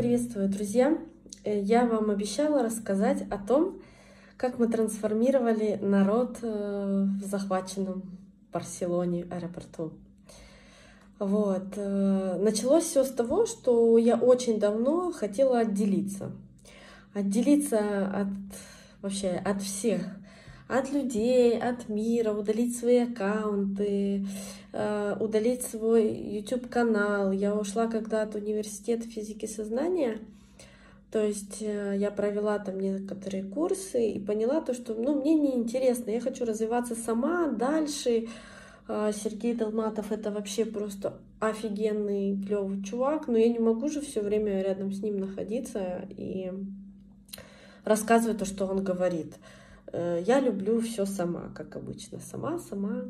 приветствую, друзья! Э, Я вам обещала рассказать о том, как мы трансформировали народ э, в захваченном Барселоне аэропорту. Вот. э, Началось все с того, что я очень давно хотела отделиться. Отделиться от вообще от всех, от людей, от мира, удалить свои аккаунты, э, удалить свой YouTube канал. Я ушла когда от университета физики сознания. То есть э, я провела там некоторые курсы и поняла то, что ну, мне неинтересно, я хочу развиваться сама дальше. А, Сергей Долматов это вообще просто офигенный, клевый чувак, но я не могу же все время рядом с ним находиться и рассказывать то, что он говорит. Э, Я люблю все сама, как обычно, сама, сама.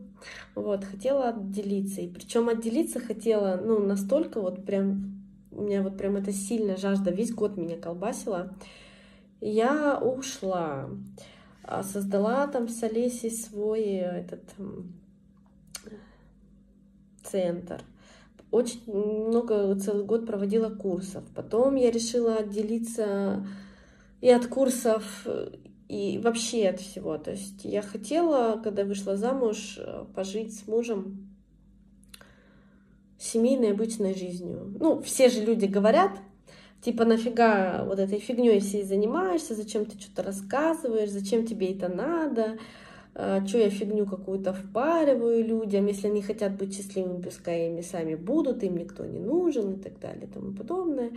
Вот, хотела отделиться. И причем отделиться хотела, ну, настолько вот прям у меня вот прям это сильная жажда, весь год меня колбасила. Я ушла, а, создала там с Олесей свой этот м, центр. Очень много, целый год проводила курсов. Потом я решила отделиться и от курсов, и вообще от всего. То есть я хотела, когда вышла замуж, пожить с мужем семейной обычной жизнью. Ну, все же люди говорят, типа, нафига вот этой фигней всей занимаешься, зачем ты что-то рассказываешь, зачем тебе это надо, что я фигню какую-то впариваю людям, если они хотят быть счастливыми, пускай ими сами будут, им никто не нужен и так далее и тому подобное.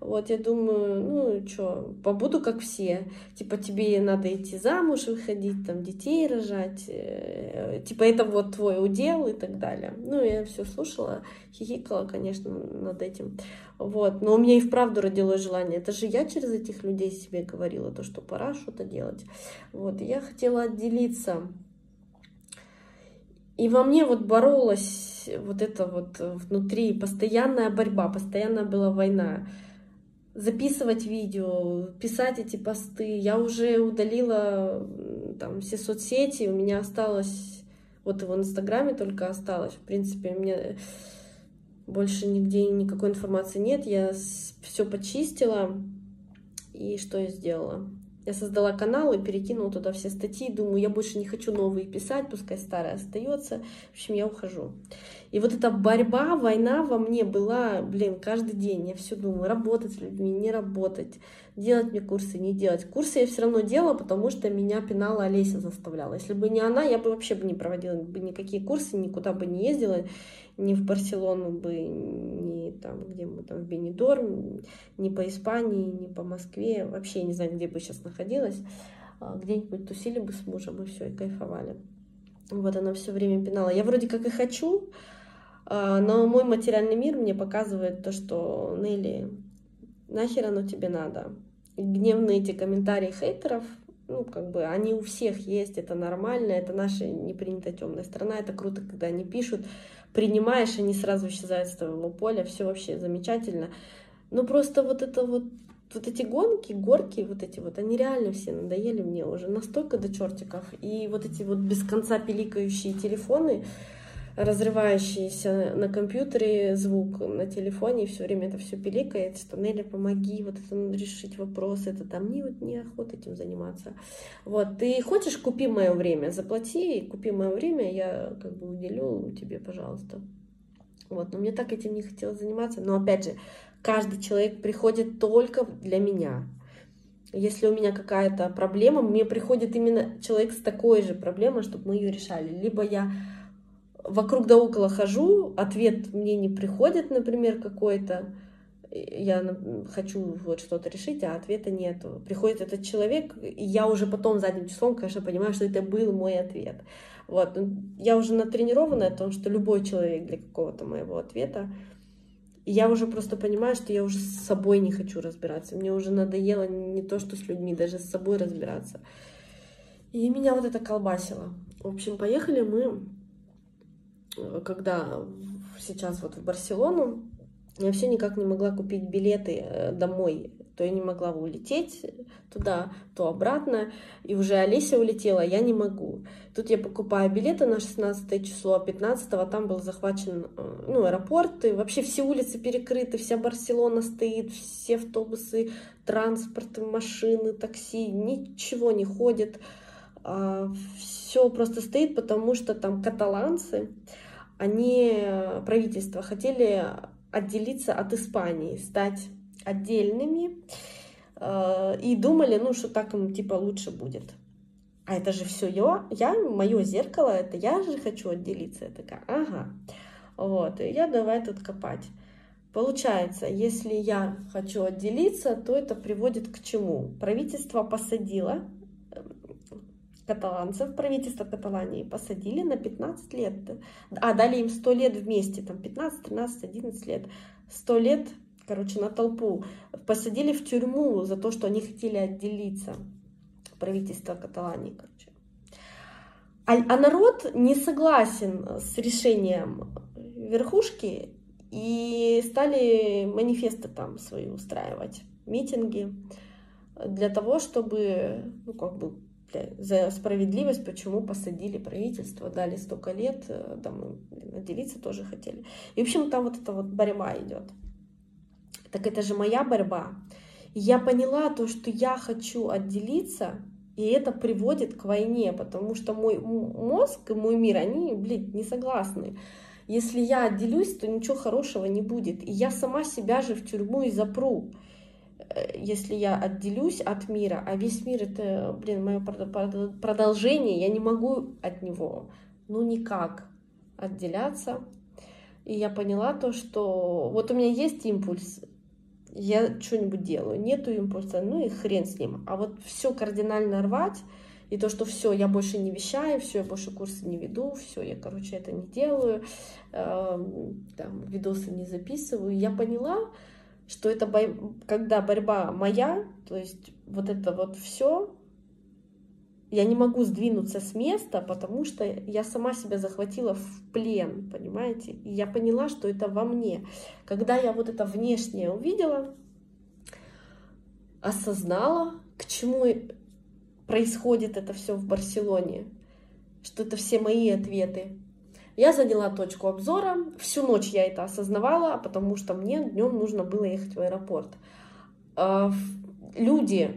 Вот я думаю, ну что, побуду как все. Типа тебе надо идти замуж, выходить, там детей рожать, э, типа это вот твой удел и так далее. Ну я все слушала, хихикала, конечно, над этим. Вот, но у меня и вправду родилось желание. Это же я через этих людей себе говорила, то, что пора что-то делать. Вот, я хотела отделиться. И во мне вот боролась вот это вот внутри, постоянная борьба, постоянная была война. Записывать видео, писать эти посты. Я уже удалила там все соцсети, у меня осталось, вот в Инстаграме только осталось. В принципе, меня больше нигде никакой информации нет. Я все почистила. И что я сделала? Я создала канал и перекинула туда все статьи. Думаю, я больше не хочу новые писать, пускай старая остается. В общем, я ухожу. И вот эта борьба, война во мне была, блин, каждый день. Я все думаю, работать с людьми, не работать, делать мне курсы, не делать. Курсы я все равно делала, потому что меня пинала Олеся заставляла. Если бы не она, я бы вообще бы не проводила бы никакие курсы, никуда бы не ездила, ни в Барселону бы, ни там, где мы там, в Бенидорм, ни по Испании, ни по Москве. Вообще не знаю, где бы сейчас находилась. Где-нибудь тусили бы с мужем и все, и кайфовали. Вот она все время пинала. Я вроде как и хочу, но мой материальный мир мне показывает то, что Нелли, нахер оно тебе надо. Гневные эти комментарии хейтеров, ну, как бы, они у всех есть, это нормально, это наша непринятая темная сторона, это круто, когда они пишут, принимаешь, они сразу исчезают с твоего поля, все вообще замечательно. Но просто вот это вот, вот эти гонки, горки, вот эти вот, они реально все надоели мне уже настолько до чертиков. И вот эти вот без конца пиликающие телефоны, разрывающийся на компьютере звук на телефоне, и все время это все пиликает, что Нелли, помоги, вот это надо решить вопрос, это там мне вот неохота этим заниматься. Вот, ты хочешь, купи мое время, заплати, купи мое время, я как бы уделю тебе, пожалуйста. Вот, но мне так этим не хотелось заниматься, но опять же, каждый человек приходит только для меня. Если у меня какая-то проблема, мне приходит именно человек с такой же проблемой, чтобы мы ее решали. Либо я вокруг да около хожу, ответ мне не приходит, например, какой-то, я хочу вот что-то решить, а ответа нету. Приходит этот человек, и я уже потом задним числом, конечно, понимаю, что это был мой ответ. Вот. Я уже натренирована о том, что любой человек для какого-то моего ответа. И я уже просто понимаю, что я уже с собой не хочу разбираться. Мне уже надоело не то, что с людьми, даже с собой разбираться. И меня вот это колбасило. В общем, поехали мы когда сейчас вот в Барселону, Я все никак не могла купить билеты э, домой. То я не могла улететь туда, то обратно. И уже Олеся улетела, я не могу. Тут я покупаю билеты на 16 число, а 15 там был захвачен э, ну, аэропорт. И вообще все улицы перекрыты, вся Барселона стоит, все автобусы, транспорт, машины, такси, ничего не ходит. А, все просто стоит, потому что там каталанцы, они, э, правительство, хотели отделиться от Испании, стать отдельными. Э, и думали, ну, что так им типа лучше будет. А это же все я, я, мое зеркало, это я же хочу отделиться. Я такая, ага. Вот, я давай тут копать. Получается, если я хочу отделиться, то это приводит к чему? Правительство посадило каталанцев, правительство Каталании посадили на 15 лет. А, дали им 100 лет вместе, там 15, 13, 11 лет. 100 лет, короче, на толпу. Посадили в тюрьму за то, что они хотели отделиться. Правительство Каталании, короче. А, а народ не согласен с решением верхушки и стали манифесты там свои устраивать, митинги для того, чтобы, ну, как бы за справедливость, почему посадили правительство, дали столько лет, э, там, отделиться тоже хотели. И, в общем, там вот эта вот борьба идет. Так это же моя борьба. И я поняла то, что я хочу отделиться, и это приводит к войне, потому что мой мозг и мой мир, они, блин, не согласны. Если я отделюсь, то ничего хорошего не будет. И я сама себя же в тюрьму и запру. Э, если я отделюсь от мира, а весь мир это, блин, мое продолжение, я не могу от него, ну никак отделяться. И я поняла то, что вот у меня есть импульс, я что-нибудь делаю, нету импульса, ну и хрен с ним. А вот все кардинально рвать, и то, что все, я больше не вещаю, все, я больше курсы не веду, все, я, короче, это не делаю, э, там, видосы не записываю, я поняла, что это бо... когда борьба моя, то есть вот это вот все, я не могу сдвинуться с места, потому что я сама себя захватила в плен, понимаете? И я поняла, что это во мне. Когда я вот это внешнее увидела, осознала, к чему происходит это все в Барселоне, что это все мои ответы, я заняла точку обзора. Всю ночь я это осознавала, потому что мне днем нужно было ехать в аэропорт. А, люди,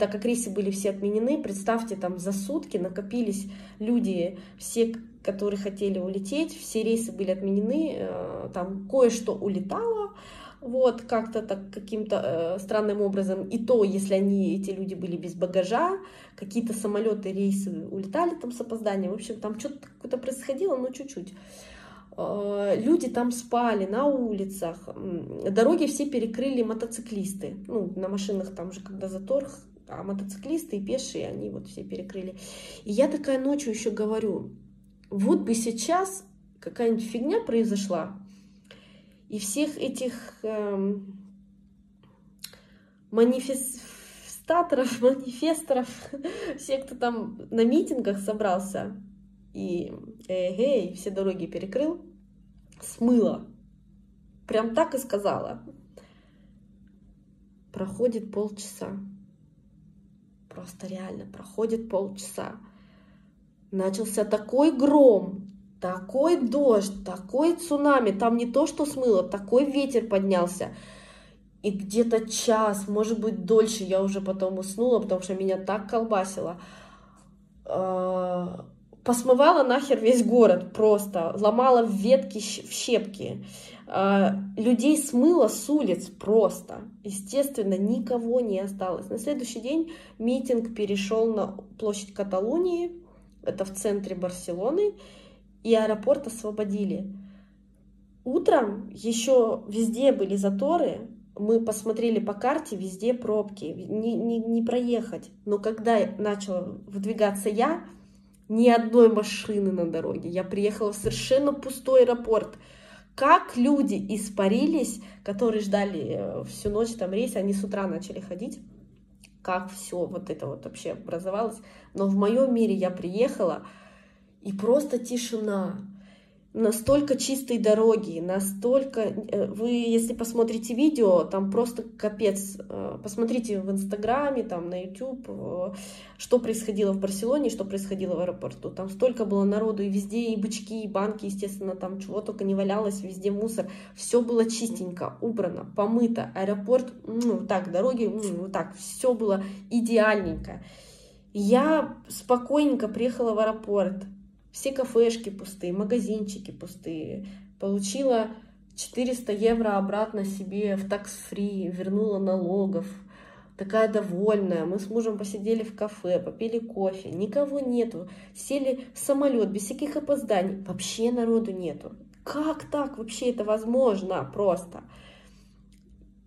так как рейсы были все отменены, представьте, там за сутки накопились люди, все, которые хотели улететь, все рейсы были отменены, э, там кое-что улетало, вот, как-то так каким-то э, странным образом. И то, если они, эти люди были без багажа, какие-то самолеты, рейсы улетали там с опозданием. В общем, там что-то какое-то происходило, но чуть-чуть. Э, люди там спали на улицах, дороги все перекрыли мотоциклисты. Ну, на машинах там же, когда затор, а мотоциклисты и пешие, они вот все перекрыли. И я такая ночью еще говорю, вот бы сейчас какая-нибудь фигня произошла, и всех этих эм, манифестаторов, манифесторов, все, кто там на митингах собрался, и эй, все дороги перекрыл, смыло. Прям так и сказала. Проходит полчаса. Просто реально, проходит полчаса. Начался такой гром, такой дождь, такой цунами, там не то, что смыло, такой ветер поднялся. И где-то час, может быть, дольше я уже потом уснула, потому что меня так колбасило. А, посмывала нахер весь город просто, ломала ветки в щепки. А, людей смыло с улиц просто. Естественно, никого не осталось. На следующий день митинг перешел на площадь Каталонии, это в центре Барселоны и аэропорт освободили. Утром еще везде были заторы, мы посмотрели по карте, везде пробки, не, не, не проехать. Но когда начала выдвигаться я, ни одной машины на дороге. Я приехала в совершенно пустой аэропорт. Как люди испарились, которые ждали э, всю ночь там рейс, они с утра начали ходить. Как все вот это вот вообще образовалось. Но в моем мире я приехала, и просто тишина. настолько чистые дороги, настолько... Э, вы, если посмотрите видео, там просто капец. Э, посмотрите в Инстаграме, там на YouTube, э, что происходило в Барселоне, что происходило в аэропорту. Там столько было народу, и везде и бычки, и банки, естественно, там чего только не валялось, везде мусор. Все было чистенько, убрано, помыто. Аэропорт, ну, так, дороги, ну, так, все было идеальненько. Я спокойненько приехала в аэропорт, все кафешки пустые, магазинчики пустые. Получила 400 евро обратно себе в такс-фри, вернула налогов. Такая довольная. Мы с мужем посидели в кафе, попили кофе. Никого нету. Сели в самолет без всяких опозданий. Вообще народу нету. Как так вообще это возможно? Просто.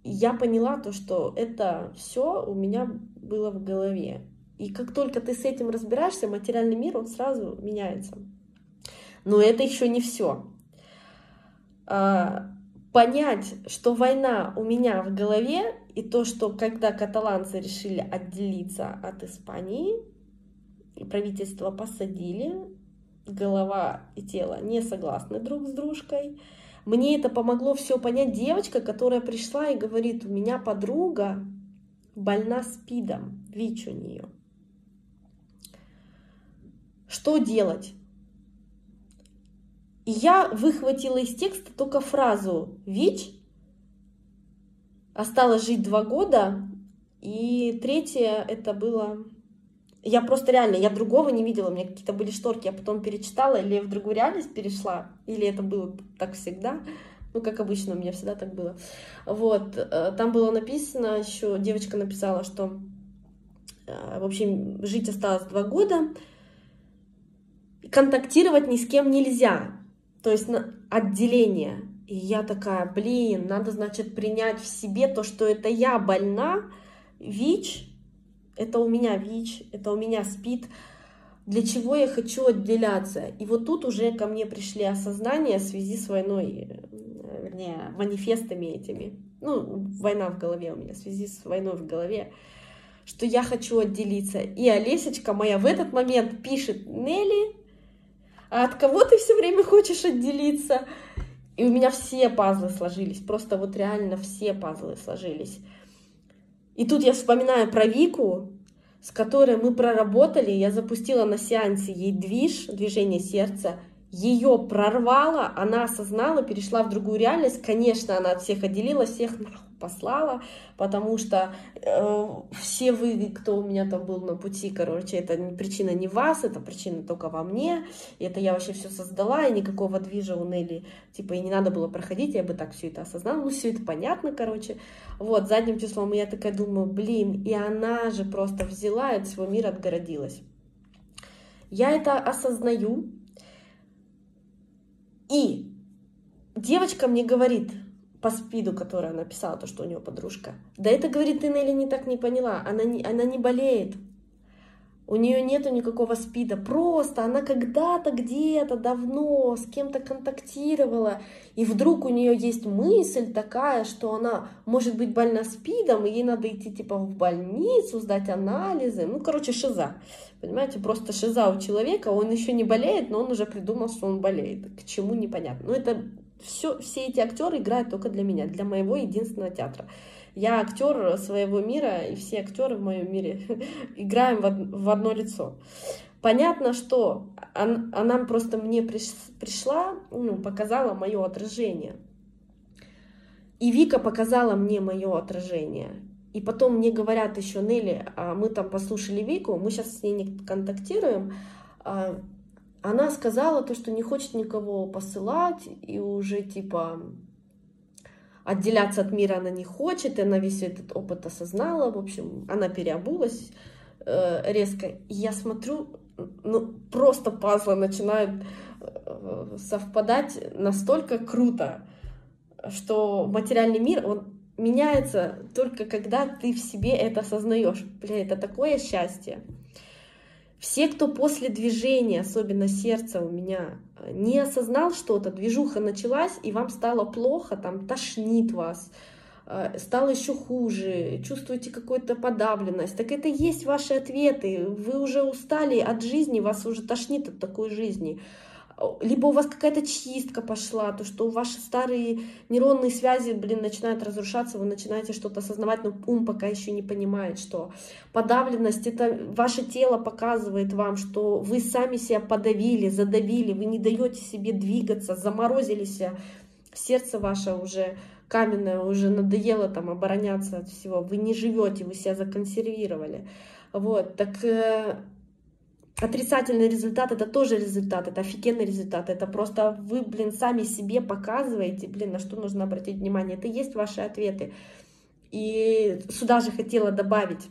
Я поняла то, что это все у меня было в голове. И как только ты с этим разбираешься, материальный мир, он сразу меняется. Но это еще не все. А, понять, что война у меня в голове, и то, что когда каталанцы решили отделиться от Испании, и правительство посадили, голова и тело не согласны друг с дружкой. Мне это помогло все понять. Девочка, которая пришла и говорит, у меня подруга больна спидом, ВИЧ у нее. Что делать? И я выхватила из текста только фразу «ВИЧ», осталось жить два года, и третье это было... Я просто реально, я другого не видела, у меня какие-то были шторки, я потом перечитала, или в другую реальность перешла, или это было так всегда, ну, как обычно, у меня всегда так было. Вот, э, там было написано, еще девочка написала, что, э, в общем, жить осталось два года, контактировать ни с кем нельзя. То есть отделение. И я такая, блин, надо, значит, принять в себе то, что это я больна, ВИЧ, это у меня ВИЧ, это у меня СПИД, для чего я хочу отделяться. И вот тут уже ко мне пришли осознания в связи с войной, э, вернее, манифестами этими. Ну, война в голове у меня, в связи с войной в голове, что я хочу отделиться. И Олесечка моя в этот момент пишет, Нелли, а от кого ты все время хочешь отделиться? И у меня все пазлы сложились, просто вот реально все пазлы сложились. И тут я вспоминаю про Вику, с которой мы проработали, я запустила на сеансе ей движ, движение сердца, ее прорвало, она осознала, перешла в другую реальность. Конечно, она от всех отделилась, всех послала, потому что э, все вы, кто у меня там был на пути, короче, это причина не вас, это причина только во мне, и это я вообще все создала, и никакого движа у Нелли, типа, и не надо было проходить, я бы так все это осознала, ну, все это понятно, короче. Вот, задним числом я такая думаю, блин, и она же просто взяла и от всего мира отгородилась. Я это осознаю, и девочка мне говорит, по спиду, которая написала то, что у нее подружка. Да это, говорит, ты Нелли не так не поняла. Она не, она не болеет. У нее нету никакого спида. Просто она когда-то где-то давно с кем-то контактировала. И вдруг у нее есть мысль такая, что она может быть больна спидом, и ей надо идти типа в больницу, сдать анализы. Ну, короче, шиза. Понимаете, просто шиза у человека. Он еще не болеет, но он уже придумал, что он болеет. К чему непонятно. Ну, это все, все эти актеры играют только для меня, для моего единственного театра. Я актер своего мира, и все актеры в моем мире играем в одно лицо. Понятно, что она просто мне пришла, ну, показала мое отражение. И Вика показала мне мое отражение. И потом мне говорят еще, Нелли, а мы там послушали Вику, мы сейчас с ней не контактируем, а она сказала то, что не хочет никого посылать, и уже типа отделяться от мира она не хочет, и она весь этот опыт осознала, в общем, она переобулась э, резко. И я смотрю, ну, просто пазлы начинают э, совпадать настолько круто, что материальный мир, он меняется только когда ты в себе это осознаешь. Бля, это такое счастье. Все, кто после движения, особенно сердца у меня, не осознал что-то, движуха началась, и вам стало плохо, там тошнит вас, э, стало еще хуже, чувствуете какую-то подавленность, так это есть ваши ответы. Вы уже устали от жизни, вас уже тошнит от такой жизни. Либо у вас какая-то чистка пошла, то, что ваши старые нейронные связи, блин, начинают разрушаться, вы начинаете что-то осознавать, но ум пока еще не понимает, что подавленность, это ваше тело показывает вам, что вы сами себя подавили, задавили, вы не даете себе двигаться, заморозили себя, сердце ваше уже каменное, уже надоело там обороняться от всего, вы не живете, вы себя законсервировали. Вот, так э, отрицательный результат это тоже результат, это офигенный результат, это просто вы, блин, сами себе показываете, блин, на что нужно обратить внимание, это и есть ваши ответы. И сюда же хотела добавить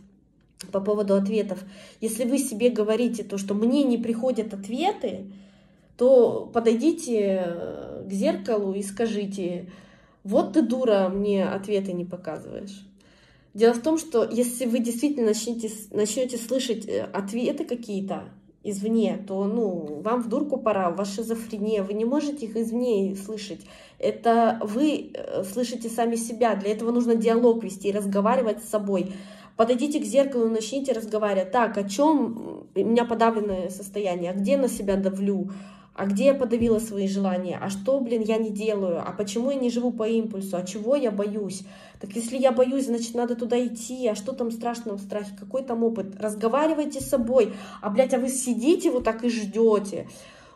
по поводу ответов. Если вы себе говорите то, что мне не приходят ответы, то подойдите э, к зеркалу и скажите, вот ты дура, мне ответы не показываешь. Дело в том, что если вы действительно начнете, начнете слышать э, ответы какие-то, извне, то ну, вам в дурку пора, у вас шизофрения, вы не можете их извне слышать. Это вы э, слышите сами себя, для этого нужно диалог вести, разговаривать с собой. Подойдите к зеркалу, начните разговаривать. Так, о чем у меня подавленное состояние, а где на себя давлю, а где я подавила свои желания, а что, блин, я не делаю, а почему я не живу по импульсу, а чего я боюсь. Так если я боюсь, значит, надо туда идти, а что там страшного в страхе, какой там опыт. Разговаривайте с собой, а, блядь, а вы сидите вот так и ждете.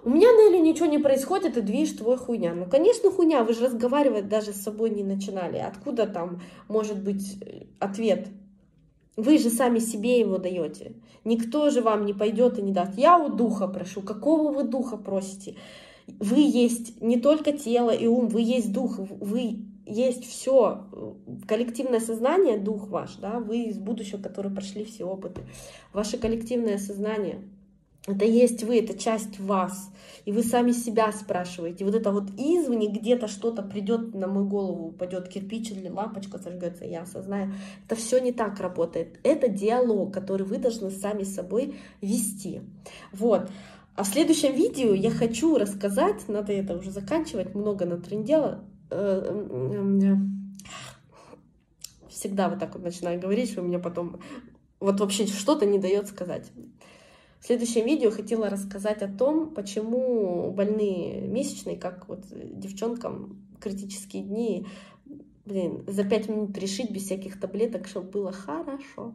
У меня, Нелли, ничего не происходит, и движ твой хуйня. Ну, конечно, хуйня, вы же разговаривать даже с собой не начинали. Откуда там может быть э, ответ? Вы же сами себе его даете. Никто же вам не пойдет и не даст. Я у духа прошу. Какого вы духа просите? Вы есть не только тело и ум, вы есть дух, вы есть все. Коллективное сознание, дух ваш, да, вы из будущего, которые прошли все опыты. Ваше коллективное сознание — это есть вы, это часть вас. И вы сами себя спрашиваете. Вот это вот извне где-то что-то придет на мою голову, упадет кирпич или лампочка сожгется, я осознаю. Это все не так работает. Это диалог, который вы должны сами с собой вести. Вот. А в следующем видео я хочу рассказать, надо это уже заканчивать, много натрендела. Э, всегда вот так вот начинаю говорить, что у меня потом вот вообще что-то не дает сказать. В следующем видео хотела рассказать о том, почему больные месячные, как вот девчонкам критические дни, блин, за пять минут решить без всяких таблеток, чтобы было хорошо.